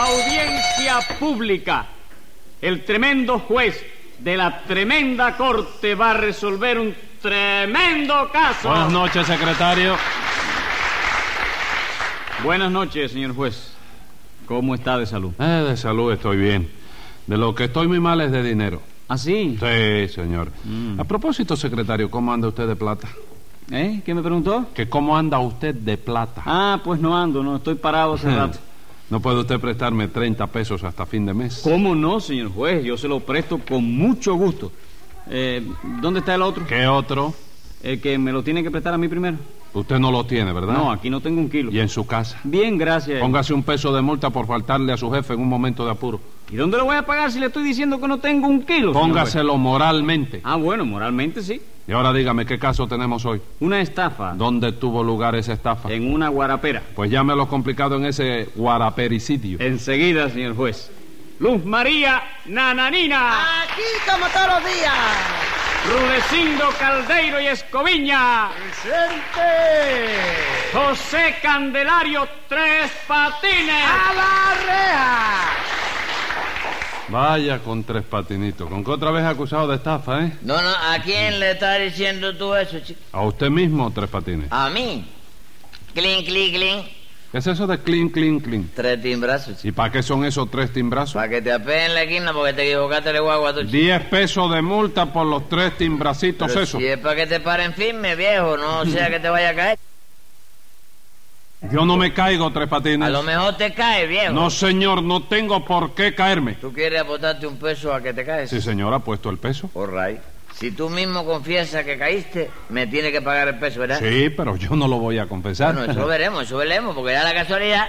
Audiencia pública. El tremendo juez de la tremenda corte va a resolver un tremendo caso. Buenas noches, secretario. Buenas noches, señor juez. ¿Cómo está de salud? Eh, de salud estoy bien. De lo que estoy muy mal es de dinero. ¿Ah, sí? Sí, señor. Mm. A propósito, secretario, ¿cómo anda usted de plata? ¿Eh? ¿Qué me preguntó? Que cómo anda usted de plata. Ah, pues no ando, no, estoy parado hace rato. ¿No puede usted prestarme 30 pesos hasta fin de mes? ¿Cómo no, señor juez? Yo se lo presto con mucho gusto. Eh, ¿Dónde está el otro? ¿Qué otro? El que me lo tiene que prestar a mí primero. Usted no lo tiene, ¿verdad? No, aquí no tengo un kilo. ¿Y en su casa? Bien, gracias. Póngase un peso de multa por faltarle a su jefe en un momento de apuro. ¿Y dónde lo voy a pagar si le estoy diciendo que no tengo un kilo? Póngaselo moralmente. Ah, bueno, moralmente sí. Y ahora dígame, ¿qué caso tenemos hoy? Una estafa ¿Dónde tuvo lugar esa estafa? en una guarapera. Pues llámelo complicado en ese guarapericidio. Enseguida, señor juez. Luz María Nananina, Aquí como todos los días. Rudecindo Caldeiro y Escoviña, ¡Presente! José Candelario Tres Patines. ¡A la reja! Vaya con tres patinitos. ¿Con qué otra vez acusado de estafa, eh? No, no, ¿a quién le estás diciendo tú eso, chico? A usted mismo, tres patines. A mí. Clink, clink, clink. ¿Qué es eso de clean, clean, clean? Tres timbrazos, chico. ¿Y para qué son esos tres timbrazos? Para que te apeen en la esquina porque te equivocaste de guagua, tú, chico. Diez pesos de multa por los tres timbracitos Pero esos. Si es para que te paren firme, viejo, no sea que te vaya a caer. Yo no me caigo, tres A patines. lo mejor te cae, viejo. No, señor, no tengo por qué caerme. ¿Tú quieres aportarte un peso a que te caes? Sí, señor, ha puesto el peso. All right. Si tú mismo confiesas que caíste, me tienes que pagar el peso, ¿verdad? Sí, pero yo no lo voy a confesar. Bueno, eso veremos, eso veremos, porque da la casualidad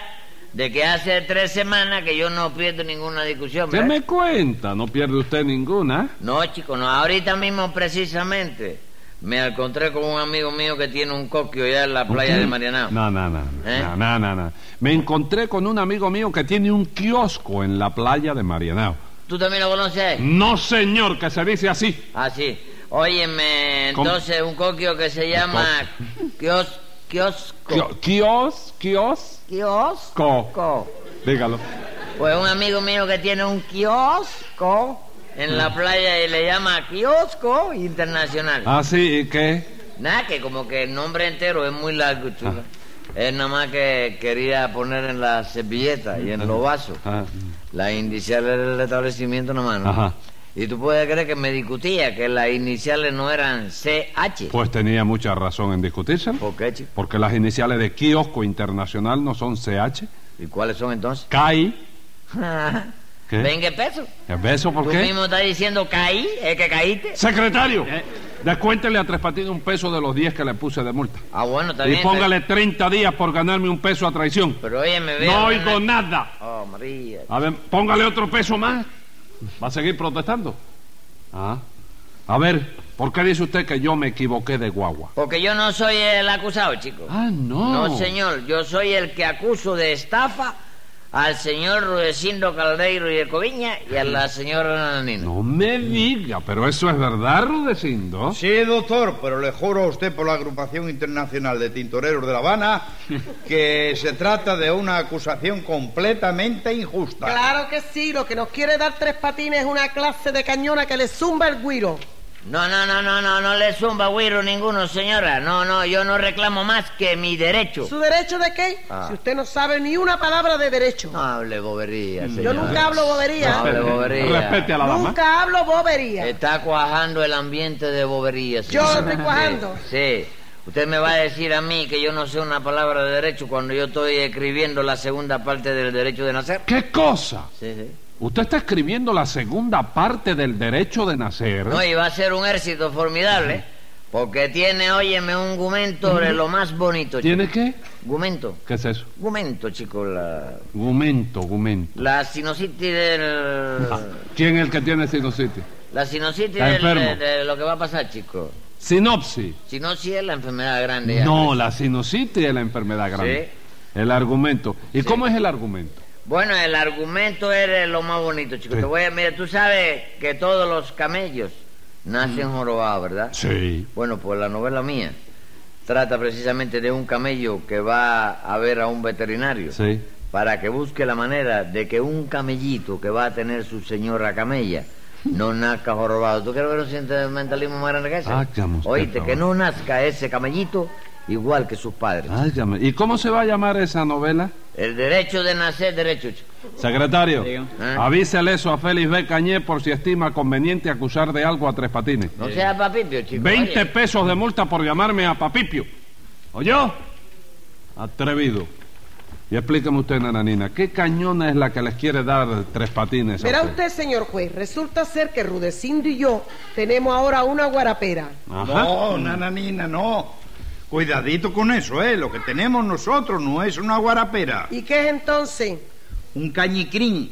de que hace tres semanas que yo no pierdo ninguna discusión, ¿Qué ¿verdad? me cuenta? No pierde usted ninguna. No, chico, no. Ahorita mismo, precisamente, me encontré con un amigo mío que tiene un coquio allá en la playa de Marianao. No, no, no. ¿Eh? No, no, no, no. Me encontré con un amigo mío que tiene un kiosco en la playa de Marianao. ¿Tú también lo conoces? No, señor, que se dice así. Ah, sí. Óyeme, ¿Cómo? entonces un coquio que se llama kios, kiosco. Kio- Kios, kios, Kiosco. co. Dígalo. Pues un amigo mío que tiene un kiosco en la playa y le llama kiosco internacional. Ah, sí, ¿y qué? Nada, que como que el nombre entero es muy largo, chulo. Es nada más que quería poner en la servilleta y en los vasos Ah, las iniciales del establecimiento nomás, ¿no? Ajá. Y tú puedes creer que me discutía que las iniciales no eran CH. Pues tenía mucha razón en discutírselo. ¿Por qué, chico? Porque las iniciales de kiosco internacional no son CH. ¿Y cuáles son entonces? CAI. ¿Qué? Venga, peso. ¿El beso por Tú qué? mismo estás diciendo caí, es que caíste. Secretario, Eh. descuéntele a Tres Patines un peso de los 10 que le puse de multa. Ah, bueno, está Y bien. póngale 30 días por ganarme un peso a traición. Pero oye, me veo. No oigo nada. Oh, María. A ver, póngale otro peso más. ¿Va a seguir protestando? Ah. A ver, ¿por qué dice usted que yo me equivoqué de guagua? Porque yo no soy el acusado, chico. Ah, no. No, señor, yo soy el que acuso de estafa al señor Rudecindo Caldeiro y de Coviña y a la señora Nananina. No me diga, pero eso es verdad, Rudecindo. Sí, doctor, pero le juro a usted por la Agrupación Internacional de Tintoreros de La Habana que se trata de una acusación completamente injusta. Claro que sí, lo que nos quiere dar tres patines es una clase de cañona que le zumba el guiro. No, no, no, no, no, no le zumba güiro ninguno, señora. No, no, yo no reclamo más que mi derecho. ¿Su derecho de qué? Ah. Si usted no sabe ni una palabra de derecho. No hable bobería, Yo señora. nunca hablo bobería. No hable bobería. Respete a la dama. Nunca hablo bobería. Está cuajando el ambiente de bobería, Yo señora. estoy cuajando. Sí, sí. Usted me va a decir a mí que yo no sé una palabra de derecho cuando yo estoy escribiendo la segunda parte del derecho de nacer. ¿Qué cosa? Sí, sí. Usted está escribiendo la segunda parte del derecho de nacer. No, y va a ser un éxito formidable, porque tiene, óyeme, un gumento de lo más bonito. chico. ¿Tiene qué? Gumento. ¿Qué es eso? Gumento, chico, la, Gumento, gumento. la sinusitis del... ¿Quién es el que tiene sinusitis? La sinusitis del- de, de lo que va a pasar, chico. Sinopsis. Si no, si es la enfermedad grande. ya. No, la sinusitis es la enfermedad grande. El argumento. ¿Y cómo es el argumento? Bueno, el argumento es lo más bonito, chico. Sí. Te voy a... Mira, tú sabes que todos los camellos nacen jorobados, ¿verdad? Sí. Bueno, pues la novela mía trata precisamente de un camello que va a ver a un veterinario Sí. para que busque la manera de que un camellito que va a tener su señora camella no nazca jorobado. ¿Tú que no sientes mentalismo más grande que ese? Usted Oíste, que no nazca ese camellito igual que sus padres. Áyame. ¿Y cómo se va a llamar esa novela? El derecho de nacer, derecho, chico. Secretario. ¿Eh? avísele eso a Félix B. Cañé por si estima conveniente acusar de algo a Tres Patines. No sea papipio, chico. 20 oye. pesos de multa por llamarme a Papipio. ¿Oyó? Atrevido. Y explíqueme usted, nananina, ¿qué cañona es la que les quiere dar Tres Patines? a Verá usted, señor juez, resulta ser que Rudecindo y yo tenemos ahora una guarapera. Ajá. No, nananina, no. Cuidadito con eso, ¿eh? Lo que tenemos nosotros no es una guarapera. ¿Y qué es entonces? Un cañicrín.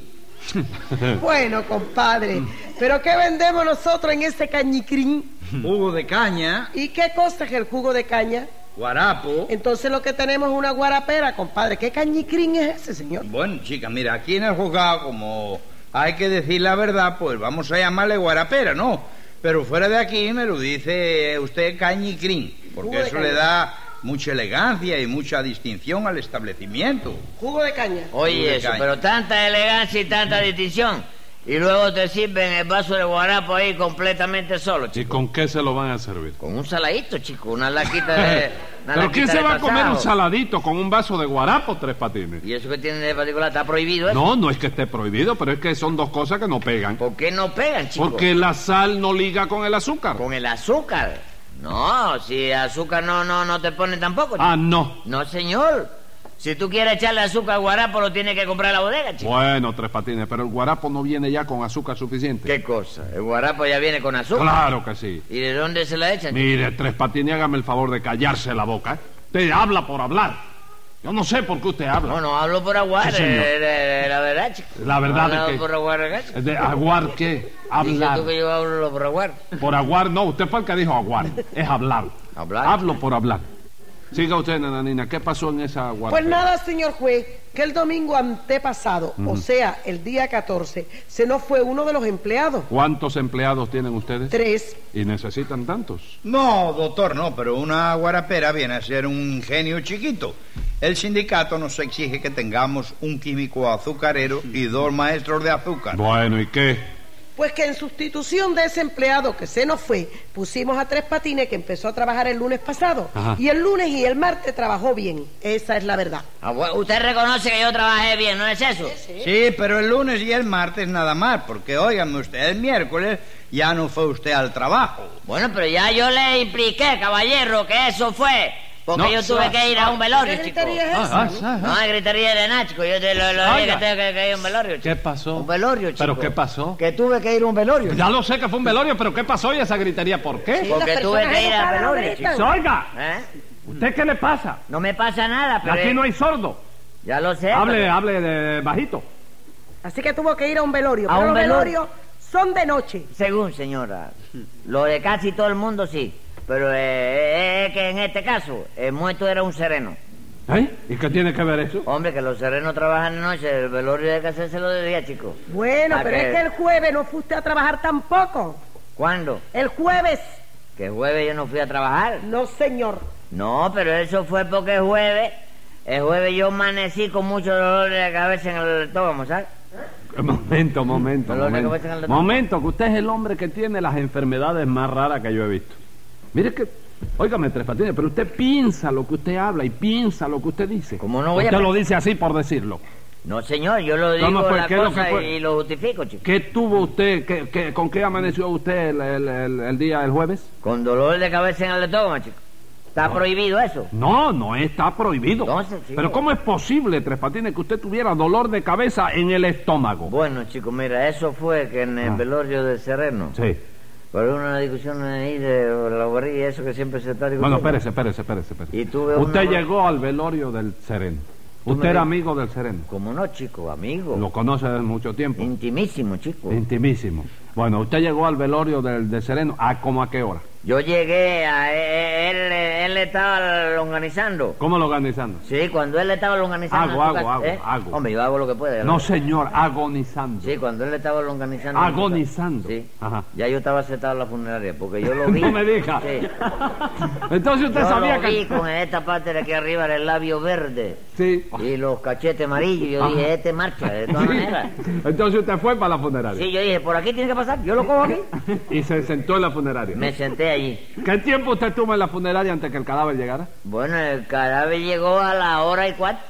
Bueno, compadre, ¿pero qué vendemos nosotros en ese cañicrín? Jugo de caña, ¿Y qué cosa es el jugo de caña? guarapo. Entonces lo que tenemos es una guarapera, compadre. ¿Qué cañicrín es ese, señor? Bueno, chica, mira, aquí en el juzgado, como hay que decir la verdad, pues vamos a llamarle guarapera, ¿no? Pero fuera de aquí me lo dice usted cañicrín, porque eso caña. le da mucha elegancia y mucha distinción al establecimiento. Jugo de caña. Oye, de eso, caña. pero tanta elegancia y tanta distinción. Y luego te sirven el vaso de guarapo ahí completamente solo, ¿Y chico. con qué se lo van a servir? Con un saladito, chico, una laquita de. una ¿Pero quién se va a comer un saladito con un vaso de guarapo, Tres Patines? ¿Y eso que tiene de particular? ¿Está prohibido eso? No, no es que esté prohibido, pero es que son dos cosas que no pegan. ¿Por qué no pegan, chico? Porque la sal no liga con el azúcar. Con el azúcar. No, si azúcar no, no, no te pone tampoco, chico. Ah, no. No, señor. Si tú quieres echarle azúcar al guarapo, lo tienes que comprar a la bodega, chico. Bueno, Tres Patines, pero el guarapo no viene ya con azúcar suficiente. ¿Qué cosa? El guarapo ya viene con azúcar. Claro que sí. ¿Y de dónde se la echan? Mire, Tres Patines, hágame el favor de callarse la boca. ¿eh? Usted habla por hablar. Yo no sé por qué usted habla. No, no hablo por aguar, Sí, eh, la verdad, chico. La verdad no hablo que- por aguar, ¿eh? ¿De aguar qué? Hablar. tú que yo hablo por aguar. Por aguar, no. Usted fue el que dijo aguar. Es hablar. Hablar. Hablo por hablar. Siga usted, nananina. ¿Qué pasó en esa guarapera? Pues nada, señor juez, que el domingo antepasado, o sea, el día 14, se nos fue uno de los empleados. ¿Cuántos empleados tienen ustedes? Tres. ¿Y necesitan tantos? No, doctor, no, pero una guarapera viene a ser un ingenio chiquito. El sindicato nos exige que tengamos un químico azucarero y dos maestros de azúcar. Bueno, ¿y qué? Pues que en sustitución de ese empleado que se nos fue, pusimos a Tres Patines que empezó a trabajar el lunes pasado. Ajá. Y el lunes y el martes trabajó bien. Esa es la verdad. Ah, bueno, Usted reconoce que yo trabajé bien, ¿no es eso? Sí, pero el lunes y el martes nada más, porque óigame usted, el miércoles ya no fue usted al trabajo. Bueno, pero ya yo le impliqué, caballero, que eso fue. Porque No. yo tuve que ir a un velorio, ¿Qué chico. gritería es Ah, esa? ah, No hay gritería de nada, chico. Yo te lo, lo dije que Oiga. tengo que, que ir a un velorio, chico. ¿Qué pasó? Un velorio, chico. ¿Pero qué pasó? Que tuve que ir a un velorio. Ya lo sé que fue un velorio, pero ¿qué pasó y esa gritería? ¿Por qué? Sí, Porque tuve que ir educadas no velorio, chico. Oiga, ¿Eh? ¿usted qué le pasa? No me pasa nada, pero... Aquí no hay sordo. Ya lo sé. Hable, pero- hable de bajito. Así que tuvo que ir a un velorio. A pero un los velorio. velorios son de noche. Según, señora. Lo de casi todo el mundo sí. Pero eh, es que en este caso, el muerto era un sereno. ¿Eh? ¿Y qué tiene que ver eso? Hombre, que los serenos trabajan de noche, el velorio hay que hacérselo de día, chico. Bueno, ¿A pero es que el jueves no fue usted a trabajar tampoco. ¿Cuándo? El jueves. Que jueves yo no fui a trabajar. No, señor. No, pero eso fue porque el jueves, el jueves yo amanecí con mucho dolor de cabeza en el estómago, ¿sabes? Momento, momento, Dolor de momento. cabeza en el estómago. Momento, que usted es el hombre que tiene las enfermedades más raras que yo he visto. Mire que, óigame, Tres Patines, pero usted piensa lo que usted habla y piensa lo que usted dice. ¿Cómo no voy a Usted lo pensar? dice así por decirlo. No, señor, yo lo digo ¿Cómo fue? la ¿Qué es lo cosa y lo justifico, chico. ¿Qué tuvo usted, qué- qué- con qué amaneció usted el, el- el- el día del jueves? Con dolor de cabeza en el estómago, chico. ¿Está prohibido eso? No, no está prohibido. Entonces, chico. Pero ¿cómo es posible, Tres Patines, que usted tuviera dolor de cabeza en el estómago? Bueno, chico, mira, eso fue que en el Ah. velorio de Sereno, Sí. Por una discusión ahí de la guarrilla, eso que siempre se está discutiendo. Bueno, espérese, espérese, espérese. espérese. Y tuve Usted una- llegó al velorio del Sereno. Tú Usted era amigo del Sereno. ¿Cómo no, chico? Amigo. Lo conoce desde mucho tiempo. Intimísimo, chico. Intimísimo. Bueno, usted llegó al velorio del, del Sereno. ¿A como a qué hora? Yo llegué a él, él, él estaba organizando. ¿Cómo lo organizando? Sí, cuando él estaba organizando. Hago, su hago, casa- hago, hago. Hombre, yo hago lo que puedo. No, señor, agonizando. Sí, cuando él estaba organizando. Agonizando. Sí. Ajá. Ya yo estaba sentado en la funeraria porque yo lo vi. No me diga. Sí. Entonces usted Yo sabía lo vi que... con esta parte de aquí arriba el labio verde Sí. y los cachetes amarillos. Yo Ajá. dije, este marcha, de todas maneras. Entonces usted fue para la funeraria. Sí, yo dije, por aquí tiene que pasar, yo lo cojo aquí. Y se sentó en la funeraria. Me senté allí. ¿Qué tiempo usted estuvo en la funeraria antes que el cadáver llegara? Bueno, el cadáver llegó a la hora y cuarto.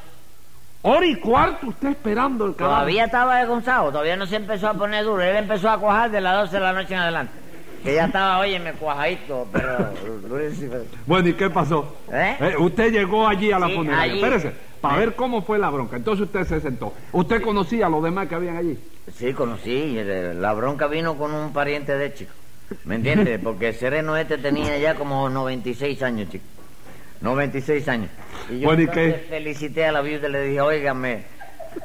Hora y cuarto usted esperando el cadáver. Todavía estaba desgonzado, todavía no se empezó a poner duro. Él empezó a cuajar de las 12 de la noche en adelante. Que ya estaba, oye, me cuajadito, pero... Bueno, ¿y qué pasó? ¿Eh? Eh, usted llegó allí a la Sí, funeraria. allí. Espérese, para ¿Eh? ver cómo fue la bronca. Entonces usted se sentó. ¿Usted conocía a los demás que habían allí? Sí, conocí. La bronca vino con un pariente de chico. ¿Me entiendes? Porque el sereno este tenía ya como 96 años, chico. 96 años. Y yo Bueno, ¿y qué? felicité a la viuda y le dije, óigame,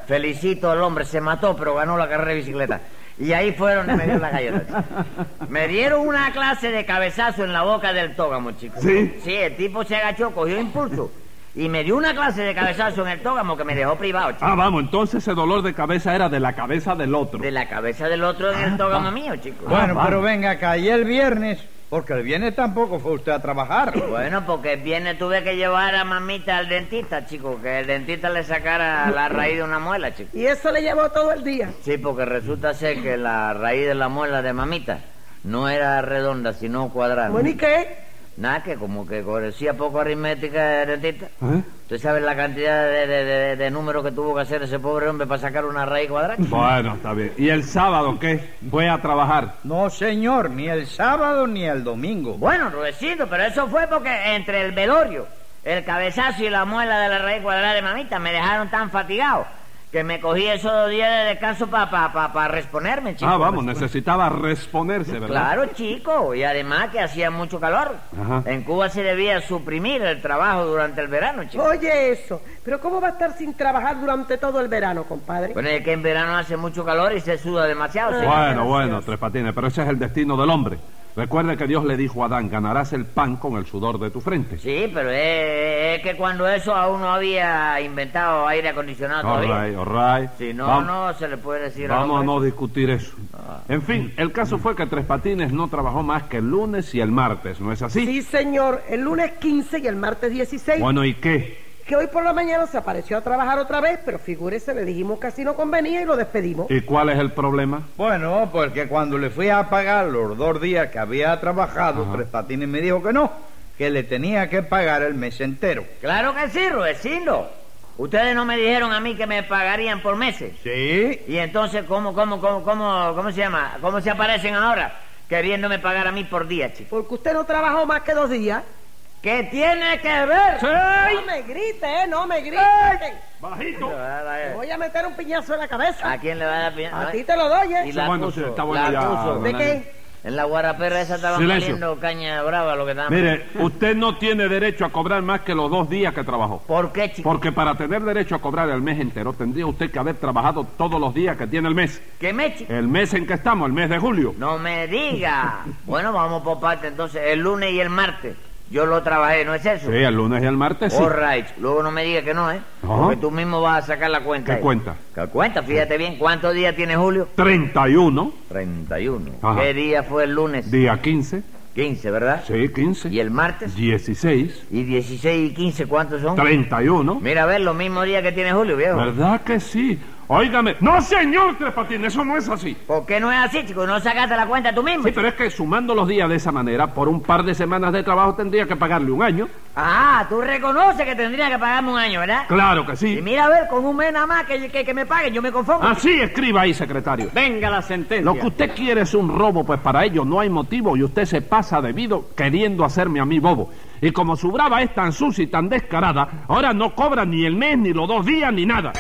felicito al hombre, se mató, pero ganó la carrera de bicicleta. Y ahí fueron y me dio la galleta. chico. Me dieron una clase de cabezazo en la boca del tógamo, chico. ¿Sí? Sí, el tipo se agachó, cogió impulso. Y me dio una clase de cabezazo en el tógamo que me dejó privado, chico. Ah, vamos, entonces ese dolor de cabeza era de la cabeza del otro. De la cabeza del otro en el tógamo mío, chico. Bueno, Ah, pero venga acá, y el viernes, porque el viernes tampoco fue usted a trabajar. Bueno, porque el viernes tuve que llevar a mamita al dentista, chico, que el dentista le sacara la raíz de una muela, chico. Y eso le llevó todo el día. Sí, porque resulta ser que la raíz de la muela de mamita no era redonda, sino cuadrada. Bueno, ¿y qué? Nada, que como que conocía poco aritmética el dentista. ¿Eh? ¿Usted sabe la cantidad de, de, de- de números que tuvo que hacer ese pobre hombre para sacar una raíz cuadrada? Bueno, está bien. ¿Y el sábado qué? ¿Fue a trabajar? No, señor, ni el sábado ni el domingo. Bueno, Rudecito, pero eso fue porque entre el velorio, el cabezazo y la muela de la raíz cuadrada de mamita me dejaron tan fatigado que me cogí esos dos días de descanso para pa, pa, pa responerme, chico. Ah, vamos, necesitaba responerse, ¿verdad? Claro, chico, y además que hacía mucho calor. Ajá. En Cuba se debía suprimir el trabajo durante el verano, chico. Oye eso. Pero ¿cómo va a estar sin trabajar durante todo el verano, compadre? Bueno, es que en verano hace mucho calor y se suda demasiado. sí. Bueno, bueno, Tres Patines, pero ese es el destino del hombre. Recuerde que Dios le dijo a Adán, ganarás el pan con el sudor de tu frente. Sí, pero es, es que cuando eso aún no había inventado aire acondicionado All todavía. right, all right. Si no, Vam- no se le puede decir Vamos a no discutir eso. En fin, el caso fue que Tres Patines no trabajó más que el lunes y el martes, ¿no es así? Sí, señor. El lunes 15 y el martes 16. Bueno, ¿y qué? Que hoy por la mañana se apareció a trabajar otra vez, pero figúrese, le dijimos que así no convenía y lo despedimos. ¿Y cuál es el problema? Bueno, porque cuando le fui a pagar los dos días que había trabajado, Ajá. Tres Patines me dijo que no, que le tenía que pagar el mes entero. Claro que sí, Rudecindo. Ustedes no me dijeron a mí que me pagarían por meses. Sí, Y entonces, ¿cómo, cómo, cómo, cómo, cómo se llama? ¿Cómo se aparecen ahora? Queriéndome pagar a mí por día, chico. Porque usted no trabajó más que dos días. ¿Qué tiene que ver? No me grite, ¿eh? No me grite. Bajito. Te voy a meter un piñazo en la cabeza. ¿A quién le va a dar piña- A ti te lo doy, Y ¿eh? la Bueno, acuso, sí, está bueno la ya, acuso. ¿De qué? En la guarapera esa estaban Silencio. valiendo caña brava lo que estaban. Mire, usted no tiene derecho a cobrar más que los dos días que trabajó. ¿Por qué, chico? Porque para tener derecho a cobrar el mes entero tendría usted que haber trabajado todos los días que tiene el mes. ¿Qué me, chico? El mes en que estamos, el mes de julio. No me diga. bueno, vamos por parte entonces. El lunes y el martes. Yo lo trabajé, ¿no es eso? Sí, el lunes y el martes sí. All right. Luego no me diga que no, ¿eh? Ajá. Porque tú mismo vas a sacar la cuenta. ¿Qué ahí. cuenta? ¿Qué cuenta? Fíjate bien, ¿cuántos días tiene Julio? 31, 31. Ajá. ¿Qué día fue el lunes? día 15, 15, ¿verdad? sí, 15, ¿Y el martes? 16, ¿Y 16 y 15 cuántos son? 31. Mira, a ver, los mismos días que tiene Julio, viejo. ¿Verdad que sí? Óigame. No, señor Tres Patines, eso no es así. ¿Por qué no es así, chico? ¿No sacaste la cuenta tú mismo? Sí, pero es que sumando los días de esa manera, por un par de semanas de trabajo tendría que pagarle un año. Ah, tú reconoces que tendría que pagarme un año, ¿verdad? Claro que Y sí. mira, a ver, con un mes nada más que, que, que me paguen, yo me conformo. Así escriba ahí, secretario. Venga la sentencia. Lo que usted quiere es un robo, pues para ello no hay motivo y usted se pasa debido queriendo hacerme a mí bobo. Y como su brava es tan sucia y tan descarada, ahora no cobra ni el mes, ni los dos días, ni nada.